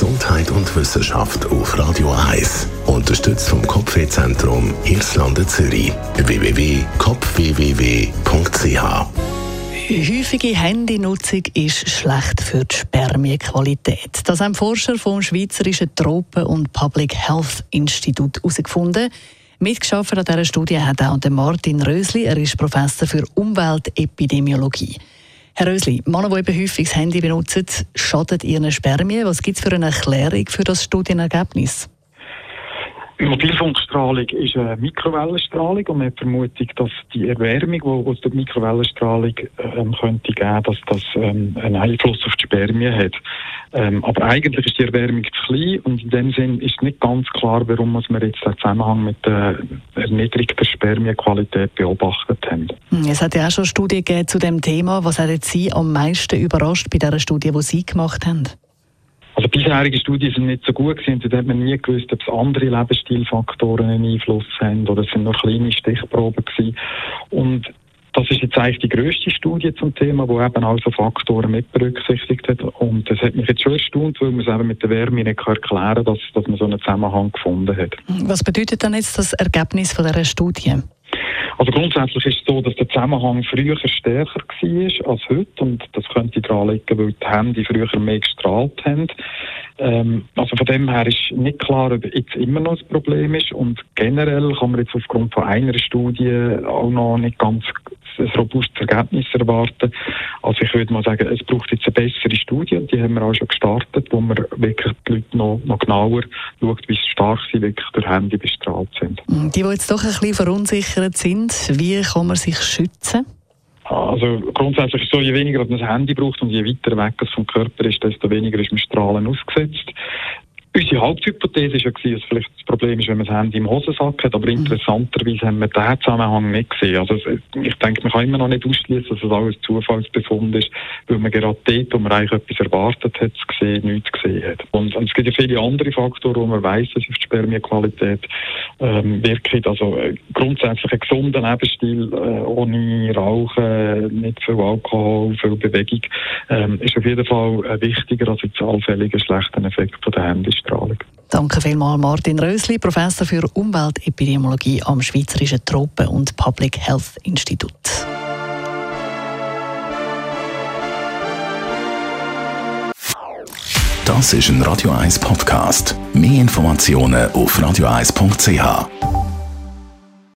Gesundheit und Wissenschaft auf Radio 1. Unterstützt vom Kopfwehzentrum Irlande Zürich. www.kopfwww.ch Häufige Handynutzung ist schlecht für die Spermienqualität. Das haben Forscher vom Schweizerischen Tropen- und Public Health Institut herausgefunden. Mitgeschafft an dieser Studie hat auch Martin Rösli. Er ist Professor für Umweltepidemiologie. Herr Rösli, Männer, die eben häufig das Handy benutzen, schadet ihren Spermien. Was gibt es für eine Erklärung für das Studienergebnis? Mobilfunkstrahlung ist eine Mikrowellenstrahlung und man hat die Vermutung, dass die Erwärmung, die aus der Mikrowellenstrahlung ähm, könnte geben, dass das ähm, einen Einfluss auf die Spermien hat. Ähm, aber eigentlich ist die Erwärmung zu klein und in dem Sinn ist nicht ganz klar, warum wir jetzt den Zusammenhang mit der erniedrigten Spermienqualität beobachtet haben. Es hat ja auch schon Studien gegeben zu dem Thema. Was hat Sie am meisten überrascht bei dieser Studie, die Sie gemacht haben? Also bisherige Studien sind nicht so gut gewesen, da hat man nie gewusst, ob es andere Lebensstilfaktoren einen Einfluss haben oder es sind nur kleine Stichproben gewesen. Und das ist jetzt eigentlich die grösste Studie zum Thema, wo eben auch so Faktoren mit berücksichtigt hat. Und das hat mich jetzt schon erstaunt, weil man es eben mit der Wärme nicht erklären kann, dass, dass man so einen Zusammenhang gefunden hat. Was bedeutet dann jetzt das Ergebnis von dieser Studie? Also grundsätzlich ist es so, dass der Zusammenhang früher stärker war als heute und das könnte daran liegen, weil die Hände früher mehr gestrahlt haben. Ähm, also von dem her ist nicht klar, ob jetzt immer noch ein Problem ist und generell kann man jetzt aufgrund von einer Studie auch noch nicht ganz ein robustes Ergebnis erwarten. Also ich würde mal sagen, es braucht jetzt eine bessere Studie und die haben wir auch schon gestartet, wo man wirklich die Leute noch, noch genauer schaut, wie stark sie wirklich durch Handy bestrahlt sind. Die, die jetzt doch ein bisschen verunsichert sind, wie kann man sich schützen? Also grundsätzlich ist so, je weniger man das Handy braucht und je weiter weg es vom Körper ist, desto weniger ist man Strahlen ausgesetzt. Unsere Haupthypothese war ja, dass vielleicht das Problem ist, wenn man das Handy im Hosensack hat, aber mhm. interessanterweise haben wir diesen Zusammenhang nicht gesehen. Also ich denke, man kann immer noch nicht ausschließen, dass es alles Zufallsbefund ist, weil man gerade dort, wo man eigentlich etwas erwartet hat, gesehen, nichts gesehen hat. Und, und es gibt ja viele andere Faktoren, wo man weiß, dass auf die Spermienqualität ähm, wirkt. Also äh, grundsätzlich ein gesunder Lebensstil, äh, ohne Rauchen, nicht viel Alkohol, viel Bewegung, ähm, ist auf jeden Fall äh, wichtiger als jetzt allfällige schlechten Effekte von der Handys. Ausstrahlung. Danke vielmals Martin Rösli, Professor für Umweltepidemiologie am Schweizerischen Tropen- und Public Health Institut. Das ist ein Radio 1 Podcast. Mehr Informationen auf radio1.ch.